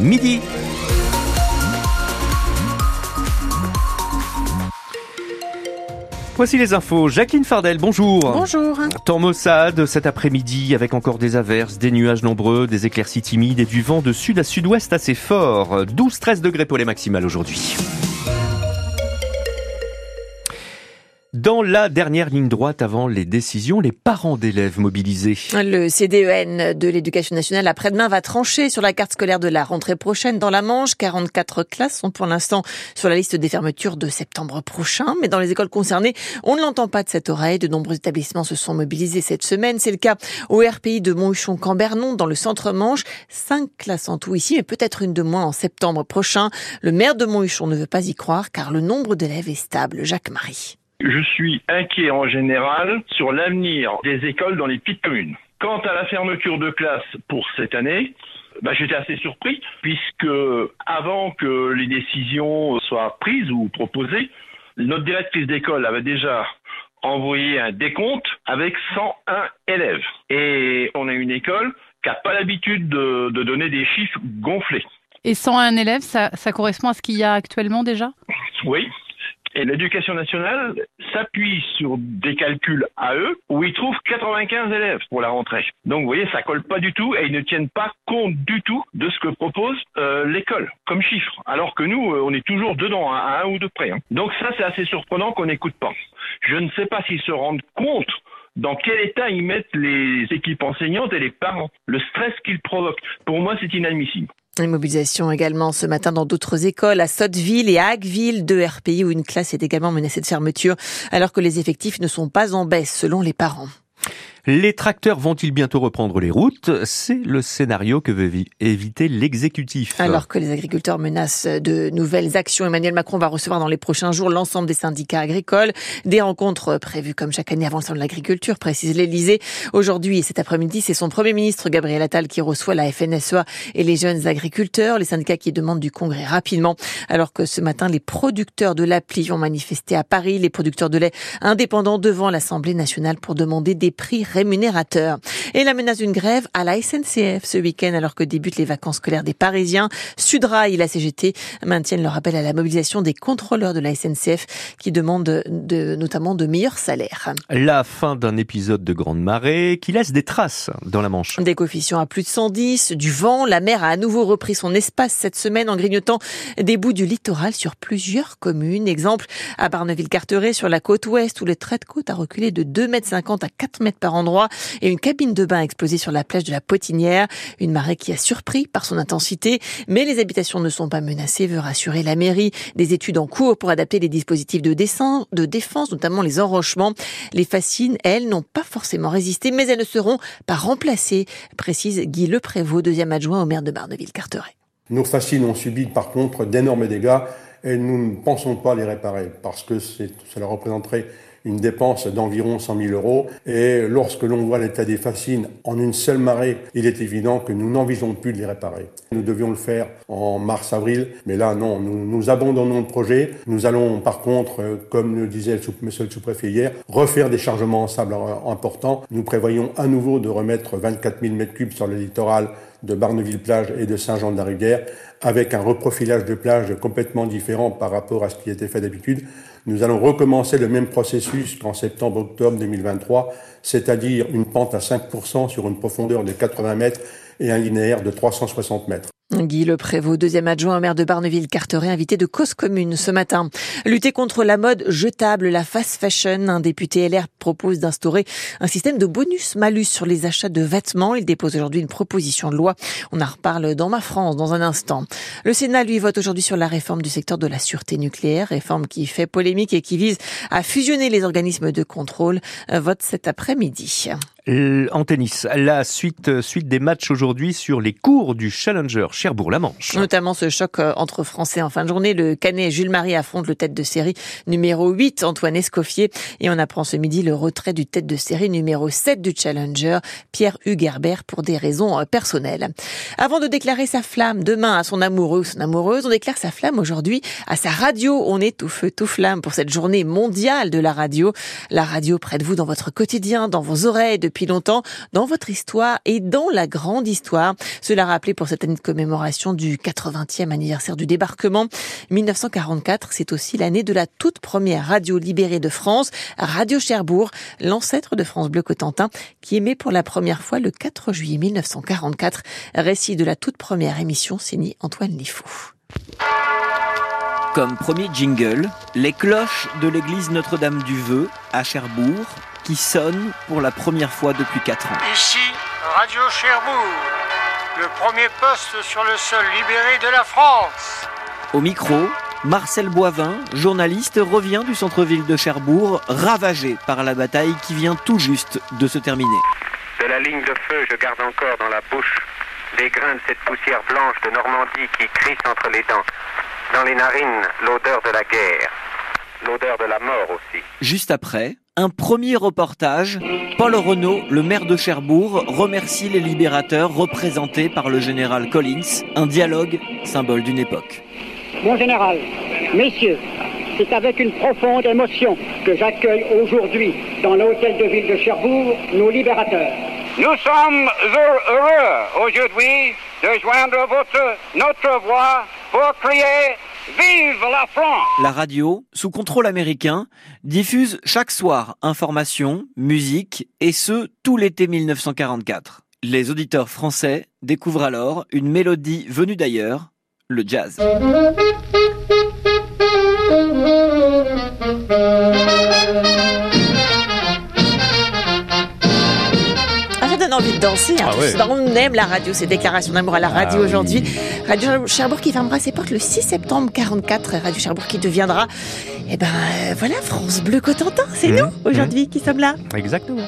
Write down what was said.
midi. Voici les infos. Jacqueline Fardel, bonjour. Bonjour. Temps maussade cet après-midi avec encore des averses, des nuages nombreux, des éclaircies timides et du vent de sud à sud-ouest assez fort. 12-13 degrés pour les maximales aujourd'hui. Dans la dernière ligne droite avant les décisions, les parents d'élèves mobilisés. Le CDEN de l'éducation nationale après-demain va trancher sur la carte scolaire de la rentrée prochaine dans la Manche. 44 classes sont pour l'instant sur la liste des fermetures de septembre prochain. Mais dans les écoles concernées, on ne l'entend pas de cette oreille. De nombreux établissements se sont mobilisés cette semaine. C'est le cas au RPI de Monthuchon-Cambernon dans le centre Manche. Cinq classes en tout ici, mais peut-être une de moins en septembre prochain. Le maire de Monthuchon ne veut pas y croire car le nombre d'élèves est stable. Jacques Marie. Je suis inquiet en général sur l'avenir des écoles dans les petites communes. Quant à la fermeture de classes pour cette année, bah, j'étais assez surpris puisque avant que les décisions soient prises ou proposées, notre directrice d'école avait déjà envoyé un décompte avec 101 élèves. Et on a une école qui n'a pas l'habitude de, de, donner des chiffres gonflés. Et 101 élèves, ça, ça correspond à ce qu'il y a actuellement déjà? Oui, et l'éducation nationale s'appuie sur des calculs à eux où ils trouvent 95 élèves pour la rentrée. Donc vous voyez, ça colle pas du tout et ils ne tiennent pas compte du tout de ce que propose euh, l'école comme chiffre. Alors que nous, euh, on est toujours dedans, à un ou deux près. Hein. Donc ça, c'est assez surprenant qu'on n'écoute pas. Je ne sais pas s'ils se rendent compte dans quel état ils mettent les équipes enseignantes et les parents, le stress qu'ils provoquent. Pour moi, c'est inadmissible. Une mobilisation également ce matin dans d'autres écoles, à Sotteville et à Hagueville, deux RPI où une classe est également menacée de fermeture, alors que les effectifs ne sont pas en baisse selon les parents. Les tracteurs vont-ils bientôt reprendre les routes? C'est le scénario que veut éviter l'exécutif. Alors que les agriculteurs menacent de nouvelles actions, Emmanuel Macron va recevoir dans les prochains jours l'ensemble des syndicats agricoles. Des rencontres prévues comme chaque année avant le de l'agriculture, précise l'Elysée. Aujourd'hui et cet après-midi, c'est son premier ministre Gabriel Attal qui reçoit la FNSEA et les jeunes agriculteurs, les syndicats qui demandent du congrès rapidement. Alors que ce matin, les producteurs de l'appli ont manifesté à Paris, les producteurs de lait indépendants devant l'Assemblée nationale pour demander des prix rémunérateur. Et la menace d'une grève à la SNCF ce week-end alors que débutent les vacances scolaires des Parisiens. Sudrail et la CGT maintiennent leur appel à la mobilisation des contrôleurs de la SNCF qui demandent de, notamment de meilleurs salaires. La fin d'un épisode de grande marée qui laisse des traces dans la Manche. Des coefficients à plus de 110, du vent, la mer a à nouveau repris son espace cette semaine en grignotant des bouts du littoral sur plusieurs communes. Exemple à Barneville-Carteret sur la côte ouest où le trait de côte a reculé de 2,50 mètres à 4 mètres par et une cabine de bain a explosé sur la plage de la Potinière. Une marée qui a surpris par son intensité, mais les habitations ne sont pas menacées, veut rassurer la mairie. Des études en cours pour adapter les dispositifs de, de défense, notamment les enrochements. Les fascines, elles, n'ont pas forcément résisté, mais elles ne seront pas remplacées, précise Guy Leprévost, deuxième adjoint au maire de Barneville-Carteret. Nos fascines ont subi par contre d'énormes dégâts et nous ne pensons pas les réparer parce que cela représenterait une dépense d'environ 100 000 euros. Et lorsque l'on voit l'état des fascines en une seule marée, il est évident que nous n'envisageons plus de les réparer. Nous devions le faire en mars-avril, mais là, non, nous, abandonnons le projet. Nous allons, par contre, euh, comme le disait le monsieur le sous-préfet hier, refaire des chargements en sable importants. Nous prévoyons à nouveau de remettre 24 000 m3 sur le littoral de Barneville-Plage et de Saint-Jean-de-la-Rivière, avec un reprofilage de plage complètement différent par rapport à ce qui était fait d'habitude. Nous allons recommencer le même processus qu'en septembre-octobre 2023, c'est-à-dire une pente à 5% sur une profondeur de 80 mètres et un linéaire de 360 mètres. Guy Le Prévost, deuxième adjoint au maire de Barneville-Carteret, invité de cause commune ce matin. Lutter contre la mode jetable, la fast fashion, un député LR propose d'instaurer un système de bonus-malus sur les achats de vêtements. Il dépose aujourd'hui une proposition de loi. On en reparle dans ma France dans un instant. Le Sénat, lui, vote aujourd'hui sur la réforme du secteur de la sûreté nucléaire, réforme qui fait polémique et qui vise à fusionner les organismes de contrôle. Vote cet après-midi. En tennis, la suite, suite des matchs aujourd'hui sur les cours du Challenger Cherbourg-la-Manche. Notamment ce choc euh, entre Français en fin de journée. Le Canet Jules Marie affronte le tête de série numéro 8, Antoine Escoffier. Et on apprend ce midi le retrait du tête de série numéro 7 du Challenger, Pierre Hugerbert, pour des raisons euh, personnelles. Avant de déclarer sa flamme demain à son amoureux ou son amoureuse, on déclare sa flamme aujourd'hui à sa radio. On est tout feu, tout flamme pour cette journée mondiale de la radio. La radio près de vous dans votre quotidien, dans vos oreilles, depuis longtemps dans votre histoire et dans la grande histoire. Cela rappelé pour cette année de commémoration du 80e anniversaire du débarquement. 1944, c'est aussi l'année de la toute première radio libérée de France, Radio Cherbourg, l'ancêtre de France Bleu Cotentin, qui émet pour la première fois le 4 juillet 1944. Récit de la toute première émission signé Antoine Lifou. Comme premier jingle, les cloches de l'église Notre-Dame du Vœu à Cherbourg qui sonnent pour la première fois depuis 4 ans. Ici, Radio Cherbourg, le premier poste sur le sol libéré de la France. Au micro, Marcel Boivin, journaliste, revient du centre-ville de Cherbourg, ravagé par la bataille qui vient tout juste de se terminer. De la ligne de feu, je garde encore dans la bouche les grains de cette poussière blanche de Normandie qui crisse entre les dents. Dans les narines, l'odeur de la guerre, l'odeur de la mort aussi. Juste après, un premier reportage. Paul Renault, le maire de Cherbourg, remercie les libérateurs représentés par le général Collins. Un dialogue, symbole d'une époque. Mon général, messieurs, c'est avec une profonde émotion que j'accueille aujourd'hui dans l'hôtel de ville de Cherbourg nos libérateurs. Nous sommes heureux aujourd'hui de joindre votre, notre voix pour crier Vive la France La radio, sous contrôle américain, diffuse chaque soir informations, musique, et ce, tout l'été 1944. Les auditeurs français découvrent alors une mélodie venue d'ailleurs, le jazz. Envie de danser. Hein, Ah ouais. On aime la radio, ces déclarations d'amour à la radio Ah aujourd'hui. Radio Cherbourg qui fermera ses portes le 6 septembre 44. Radio Cherbourg qui deviendra, eh ben euh, voilà, France Bleu Cotentin. C'est Mmh, nous aujourd'hui qui sommes là. Exactement.